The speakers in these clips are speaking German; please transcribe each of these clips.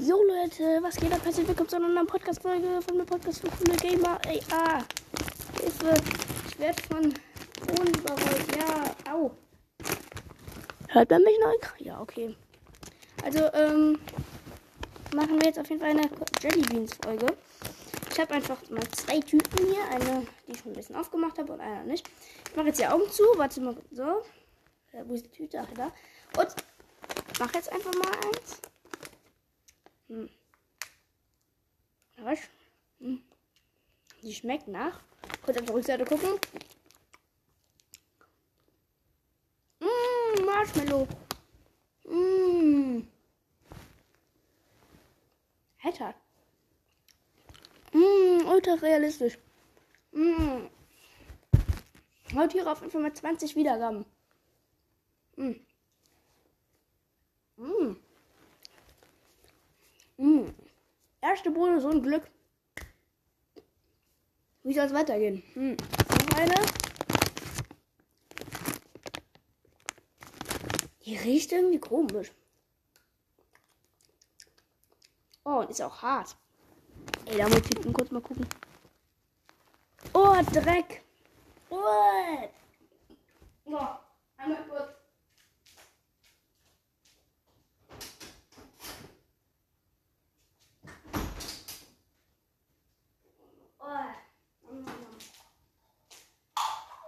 Jo Leute, was geht ab? Herzlich willkommen zu einer neuen Podcast-Folge von mir Podcast für coole Gamer. Ey, ah, Hilfe, ich werde von Boden überrollt. Ja, au. Hört man mich noch? Ja, okay. Also, ähm, machen wir jetzt auf jeden Fall eine Jelly Beans Folge. Ich habe einfach mal zwei Tüten hier. Eine, die ich schon ein bisschen aufgemacht habe und eine nicht. Ich mache jetzt die Augen zu. Warte mal, so. Ja, wo ist die Tüte? Ach, da. Und mach jetzt einfach mal eins. Hm. Was? Hm. Die schmeckt nach. Kurz auf die Rückseite gucken. Mmh, Marshmallow. Mmh. Alter. Mmh, ultra realistisch. Mmh. Heute hier auf jeden Fall 20 Wiedergaben. Mmh. Mmh. Mmh. Erste so ein Glück. Wie soll es weitergehen? Hm. Noch eine. Die riecht irgendwie komisch. Oh, und ist auch hart. Ey, da muss ich hinten kurz mal gucken. Oh, Dreck. Oh. oh. Einmal kurz.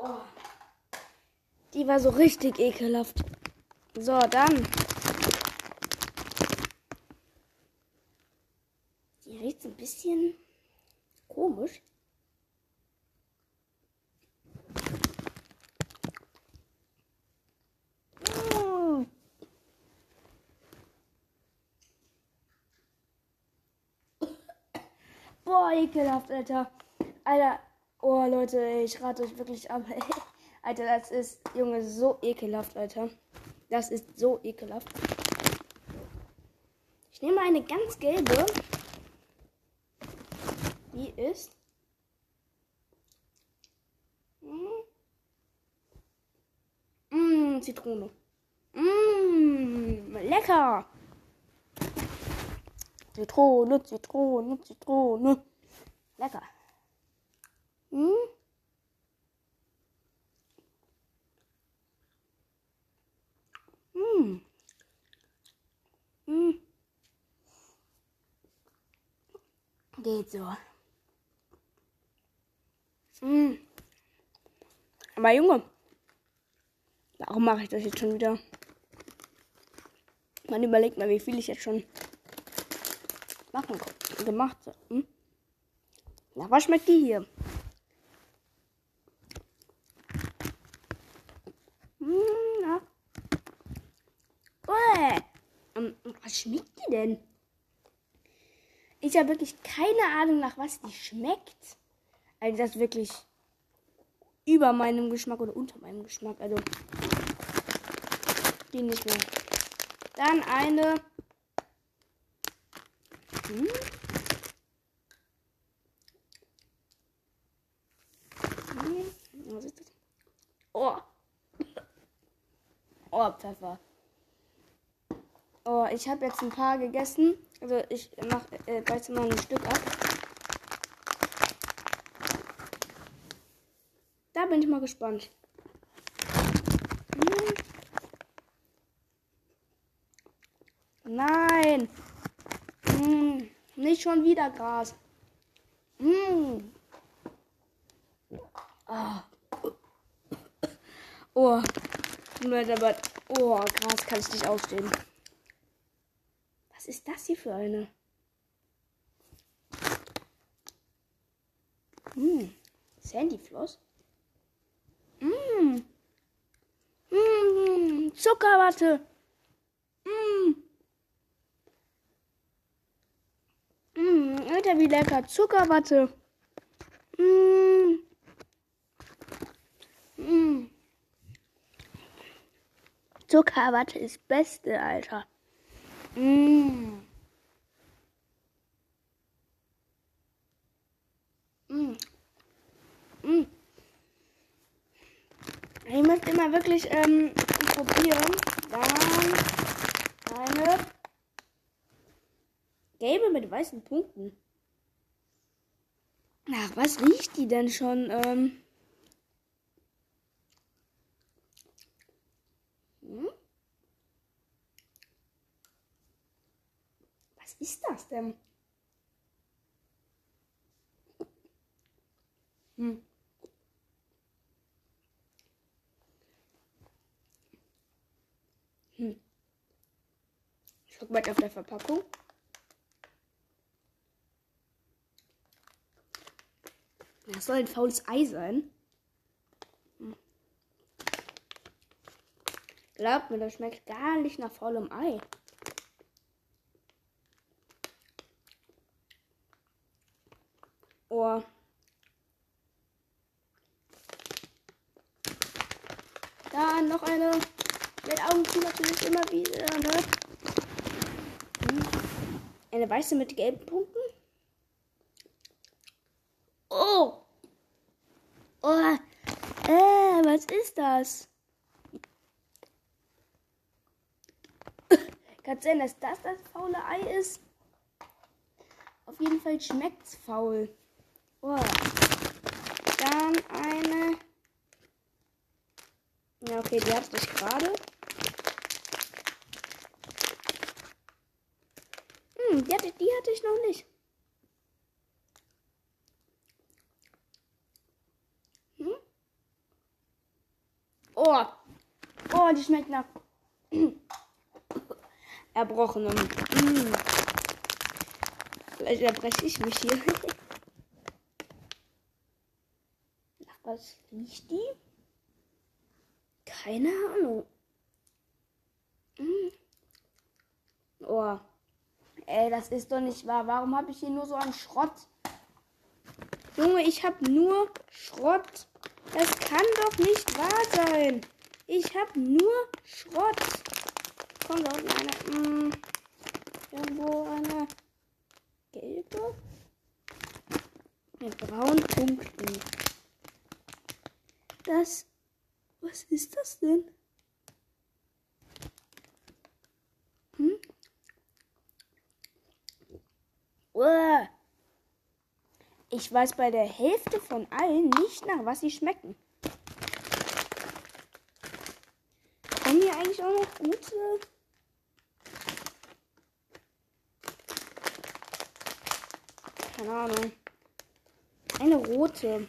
Oh. Die war so richtig ekelhaft. So, dann. Die riecht so ein bisschen komisch. Boah, ekelhaft, Alter. Alter, oh Leute, ich rate euch wirklich ab. Alter, das ist, Junge, so ekelhaft, Alter. Das ist so ekelhaft. Ich nehme eine ganz gelbe. Die ist. Mmh, mmh Zitrone. Mmh, lecker. Zitrone, Zitrone, Zitrone. Lecker. Hm? Hm. Hm. Geht so. Hm. Aber Junge, warum mache ich das jetzt schon wieder? Man überlegt mal, wie viel ich jetzt schon machen gemacht habe. Hm? Na, was schmeckt die hier? Hm, na. Ähm, was schmeckt die denn? Ich habe wirklich keine Ahnung, nach was die schmeckt. Also das ist wirklich über meinem Geschmack oder unter meinem Geschmack. Also die nicht mehr. Dann eine. Hm? Das? Oh. Oh, Pfeffer. Oh, ich habe jetzt ein paar gegessen. Also ich mach äh, beiße mal ein Stück ab. Da bin ich mal gespannt. Hm. Nein. Hm. Nicht schon wieder Gras. Hm. Oh. Oh. Aber, oh, Gras kann ich nicht ausstehen. Hier für eine? Hm. Sandyfloss? Hm. Hm. Zuckerwatte. Hm. Hm. Alter, wie lecker. Zuckerwatte. Hm. Hm. Zuckerwatte ist beste, Alter. Mmh. Mmh. Ich möchte immer wirklich ähm, probieren. Dann eine. Gelbe mit weißen Punkten. Ach, was riecht die denn schon? Ähm hm? Was ist das denn? Hm. Ich guck mal auf der Verpackung. Das soll ein faules Ei sein. Glaubt mir, das schmeckt gar nicht nach faulem Ei. Oh. Da noch eine. Mit Augen zu natürlich immer wieder, ne? Hm. Eine weiße mit gelben Punkten. Oh! Oh! Äh, was ist das? Kann sein, dass das das faule Ei ist? Auf jeden Fall schmeckt's faul. Oh. Dann eine. Ja, okay, die hatte ich gerade. Hm, die hatte, die hatte ich noch nicht. Hm? Oh. Oh, die schmeckt nach erbrochenem. Hm. Vielleicht erbreche ich mich hier. nach was riecht die? Keine Ahnung. Hm. Oh. Ey, das ist doch nicht wahr. Warum habe ich hier nur so einen Schrott? Junge, ich habe nur Schrott. Das kann doch nicht wahr sein. Ich habe nur Schrott. Komm, da unten eine. Mh, irgendwo eine gelbe. Mit braunen Punkten. Das was ist das denn? Hm? Ich weiß bei der Hälfte von allen nicht nach was sie schmecken. Kommen hier eigentlich auch noch gute? Keine Ahnung. Eine rote.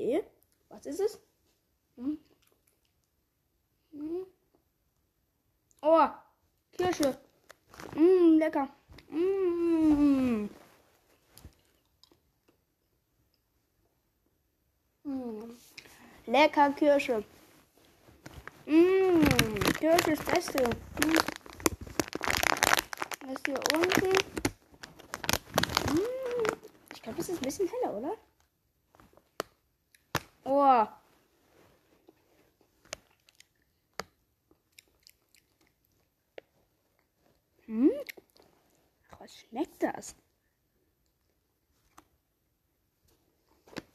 Okay. Was ist es? Hm. Hm. Oh, Kirsche. Mmh, lecker. Mmh. Mmh. Lecker Kirsche. Mmh, Kirsche ist Beste. Mmh. Das hier unten. Mmh. Ich glaube, es ist ein bisschen heller, oder? Oh. Hm? Was schmeckt das?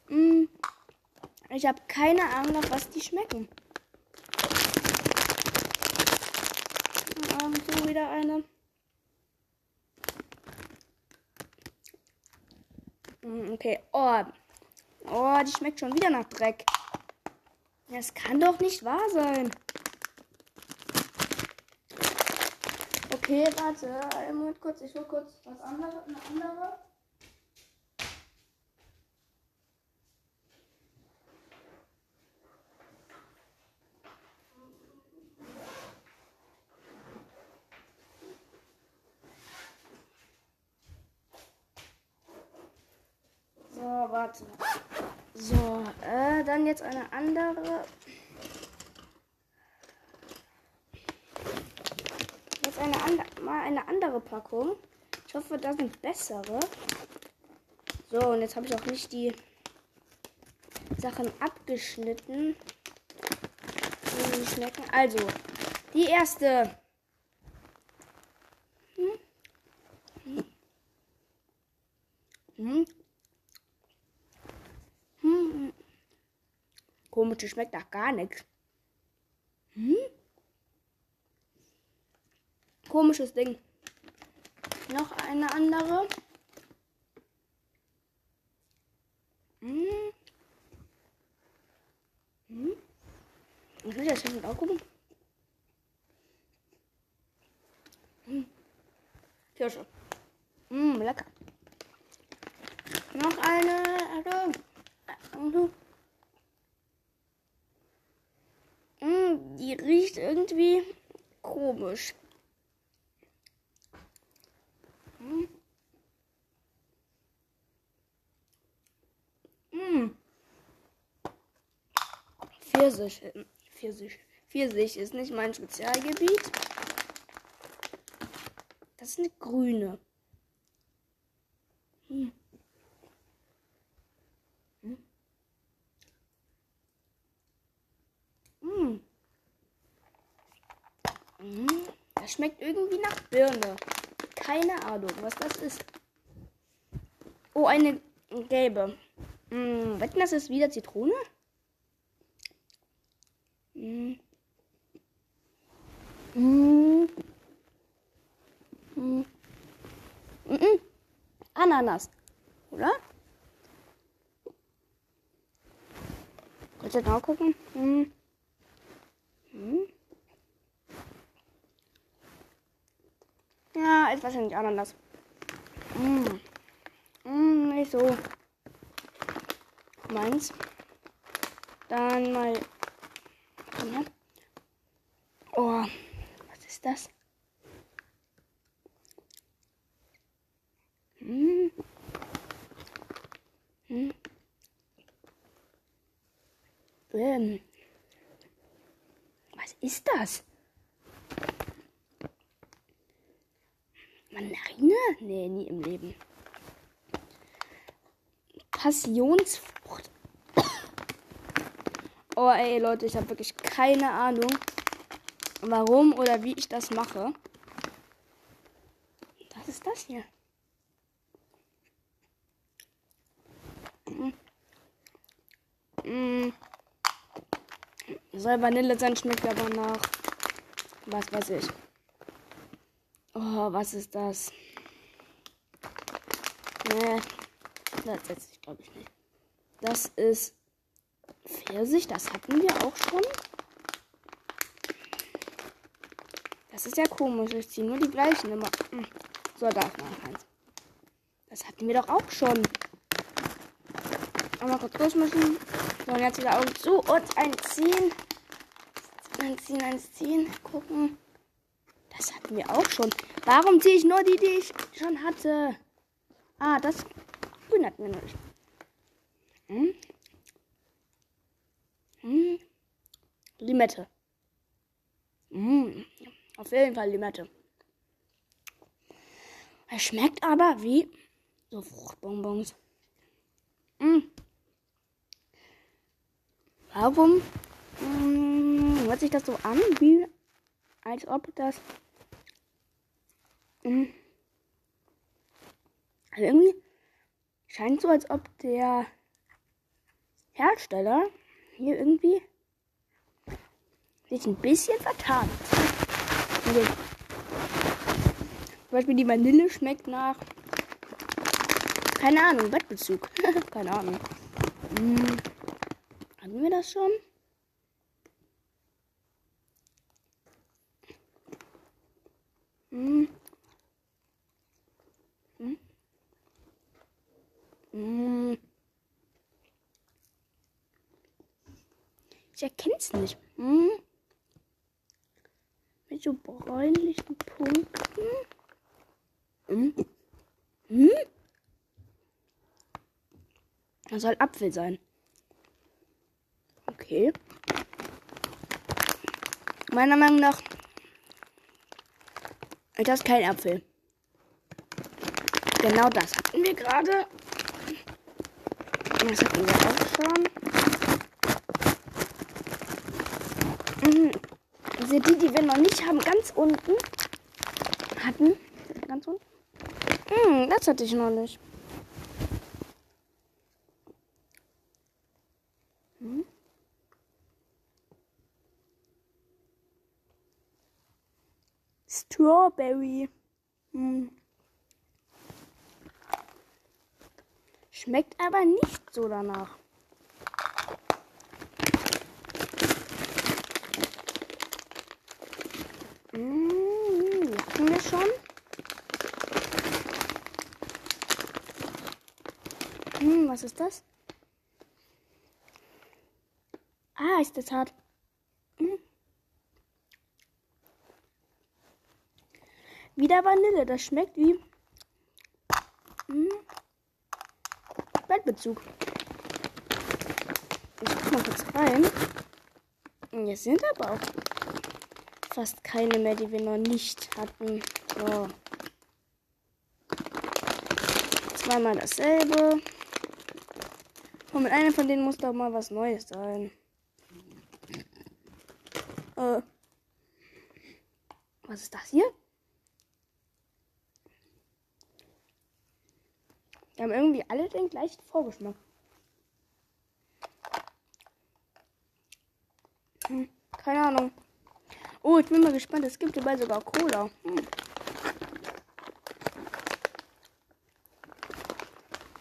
Hm. Ich habe keine Ahnung, was die schmecken. So wieder eine. Hm, okay. Oh. Oh, die schmeckt schon wieder nach Dreck. Das kann doch nicht wahr sein. Okay, warte. Einen kurz. Ich hol kurz was anderes. Eine andere. So, warte. So, äh, dann jetzt eine andere. Jetzt eine andere, mal eine andere Packung. Ich hoffe, da sind bessere. So, und jetzt habe ich auch nicht die Sachen abgeschnitten. Schmecken. Also, die erste. Hm? Hm? Hm. Komisch, die schmeckt nach gar nichts. Hm? komisches Ding. Noch eine andere. Hm. Hm. Ich will das jetzt auch gucken. Hm. Kirsche. Hm, lecker. Noch eine. Also. Hm, die riecht irgendwie komisch. Hm. Hm. Pfirsich. Pfirsich. Pfirsich ist nicht mein Spezialgebiet. Das ist eine grüne. Hm. Hm. Hm. Das schmeckt irgendwie nach Birne. Keine Ahnung, was das ist. Oh, eine gelbe. Hm. Wetten, das ist wieder Zitrone? Hm. Hm. Hm. Mm Ananas. Oder? Kurz genau gucken. Hm. Hm. Ja, ist wahrscheinlich Ananas. Hm. Hm, nicht so. Meins. Dann mal. Hier. Oh, was ist das? Hm. Hm. Ähm. Was ist das? Nee, nie im Leben. Passionsfrucht. Oh, ey, Leute, ich habe wirklich keine Ahnung, warum oder wie ich das mache. Was ist das hier? Mm. Soll Vanille sein, schmeckt aber nach. Was weiß ich. Oh, was ist das? Nee, das setze ich glaube ich nicht. Das ist Pfirsich, das hatten wir auch schon. Das ist ja komisch, ich ziehe nur die gleichen immer. Hm. So, da ist noch eins. Das hatten wir doch auch schon. Einmal kurz durchmischen. So, und jetzt wieder Augen zu und ein ziehen. Ein ziehen, eins ziehen. Gucken. Das hatten wir auch schon. Warum ziehe ich nur die, die ich schon hatte? Ah, das wir noch nicht. Hm? Hm? Limette. Hm. Auf jeden Fall Limette. Es schmeckt aber wie so Fruchtbonbons. Hm. Warum hm, hört sich das so an, wie als ob das hm, also irgendwie scheint so, als ob der Hersteller hier irgendwie sich ein bisschen vertan. Also, zum Beispiel die Vanille schmeckt nach keine Ahnung, Bettbezug. keine Ahnung. Hm. Hatten wir das schon? Hm. Ich erkenne es nicht. Hm. Mit so bräunlichen Punkten. Hm. Hm. Das soll Apfel sein. Okay. Meiner Meinung nach ist das kein Apfel. Genau das hatten wir gerade. Das hatten wir auch schon. Mhm. Also die, die wir noch nicht haben, ganz unten hatten. Ganz unten. Mhm, das hatte ich noch nicht. Strawberry. Hm. Schmeckt aber nicht so danach. Mmh, wir schon? Hm, was ist das? Ah, ist das hart. Hm. Wieder Vanille. Das schmeckt wie hm. Bettbezug. Ich guck mal kurz rein. Jetzt sind aber auch fast keine mehr, die wir noch nicht hatten. So. Zweimal dasselbe. Und mit einer von denen muss doch mal was Neues sein. Äh. Was ist das hier? Die haben den gleichen Vorgeschmack. Hm, keine Ahnung. Oh, ich bin mal gespannt. Es gibt hierbei sogar Cola. Hm.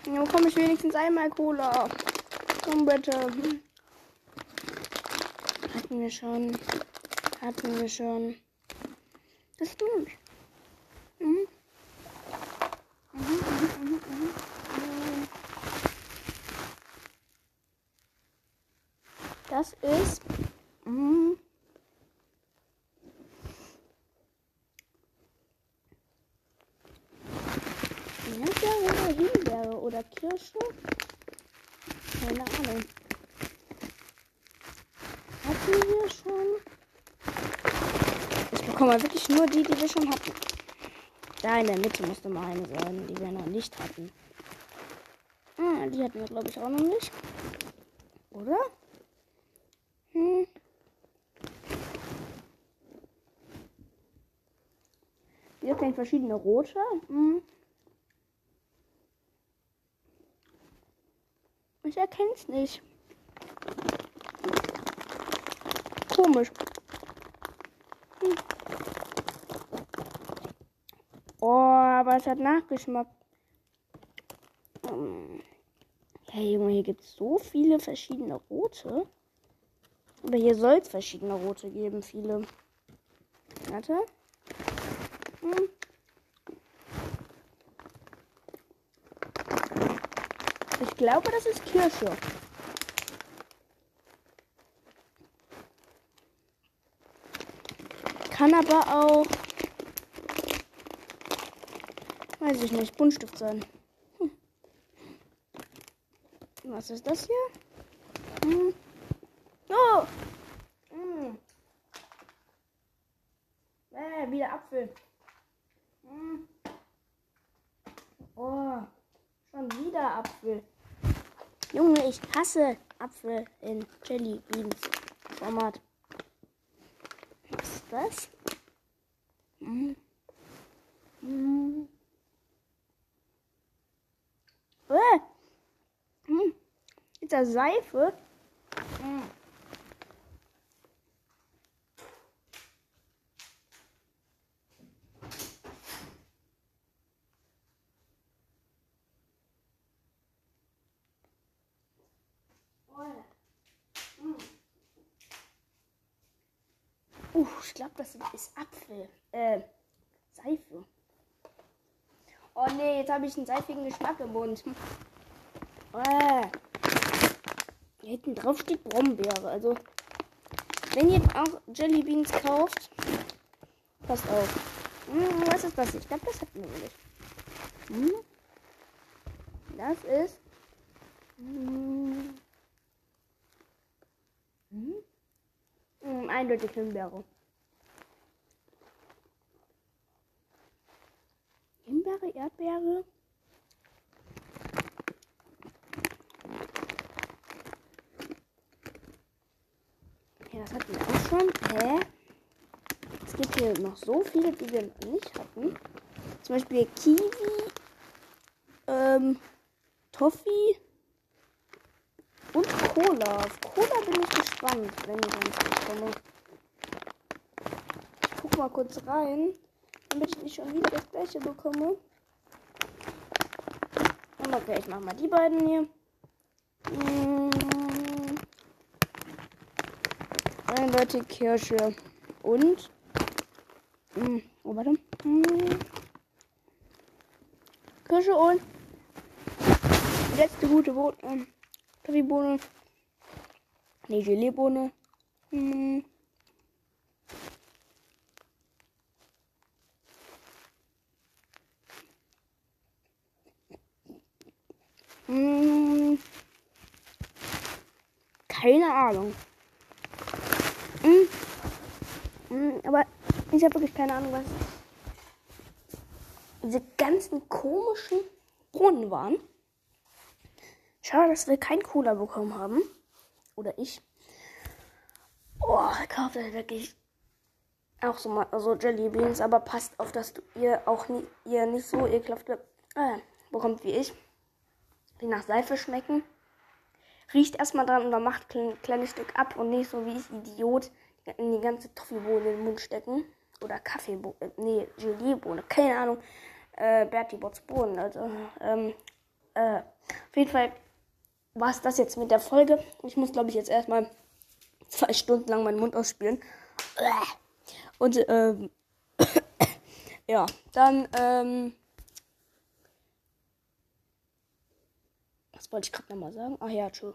Ja, bekomme ich wenigstens einmal Cola. Komm bitte. Hatten wir schon. Hatten wir schon. Das ist durch. Mhm. Mhm, mhm, mhm, mhm. Das ist. Oder Himbeere oder Kirsche? Keine Ahnung. Hatten wir schon? Ich bekomme wirklich nur die, die wir schon hatten. Da in der Mitte musste mal eine sein, die wir noch nicht hatten. Ah, die hatten wir, glaube ich, auch noch nicht. Oder? Hm. Hier sind verschiedene rote. Hm. Ich erkenne es nicht. Komisch. Hm. Oh, aber es hat Nachgeschmack. Hm. Hey Junge, hier gibt es so viele verschiedene rote. Aber hier soll es verschiedene rote geben, viele. Warte. Hm. Ich glaube, das ist Kirsche. Kann aber auch, weiß ich nicht, Buntstift sein. Hm. Was ist das hier? Hm. Oh! Hm. Äh, wieder Apfel. Hm. Oh, schon wieder Apfel. Junge, ich hasse Apfel in Jelly Beans Format. Was ist das? Hm. Hm. Äh. Hm. Ist das Seife? Hm. Uh, ich glaube, das ist Apfel. Äh, Seife. Oh nee, jetzt habe ich einen seifigen Geschmack im Mund. Äh. Hinten drauf steht Brombeere. Also, wenn ihr auch Jelly Beans kauft, passt auf. Hm, was ist das? Ich glaube, das hatten wir nicht. Hm? Das ist. Hm. Hm? Hm, eindeutig Himbeere. Himbeere, Erdbeere. Ja, das hatten wir auch schon. Hä? Es gibt hier noch so viele, die wir noch nicht hatten. Zum Beispiel Kiwi, ähm, Toffee und Cola. Auf Cola bin ich gespannt, wenn ich dann bekomme. Ich guck mal kurz rein, damit ich nicht schon wieder das gleiche bekomme. Und okay, ich mach mal die beiden hier. Mm. Eindeutig Kirsche und. Mm, oh, warte. Mm. Kirsche und. Die letzte gute Bohne. Ähm, Kaffeebohne. Nee, Geleebohne. Mm. Keine Ahnung. Mm. Mm, aber ich habe wirklich keine Ahnung, was diese ganzen komischen Brunnen waren. Schade, dass wir keinen Cola bekommen haben. Oder ich. Oh, kauft euch wirklich auch so mal so Jelly Beans, aber passt auf, dass du ihr auch nie, ihr nicht so ekelhafte äh, bekommt wie ich die nach Seife schmecken. Riecht erstmal dran und dann macht ein kleines Stück ab und nicht so wie ich Idiot in die ganze Toffeebohne in den Mund stecken. Oder Kaffeebohne, äh, nee, Geliebohne, keine Ahnung. Äh, Bertie Bots Bohnen, also, ähm, äh, auf jeden Fall war es das jetzt mit der Folge. Ich muss, glaube ich, jetzt erstmal zwei Stunden lang meinen Mund ausspielen. Und, ähm, ja, dann, ähm, Was wollte ich gerade nochmal sagen? Ach ja, tschüss.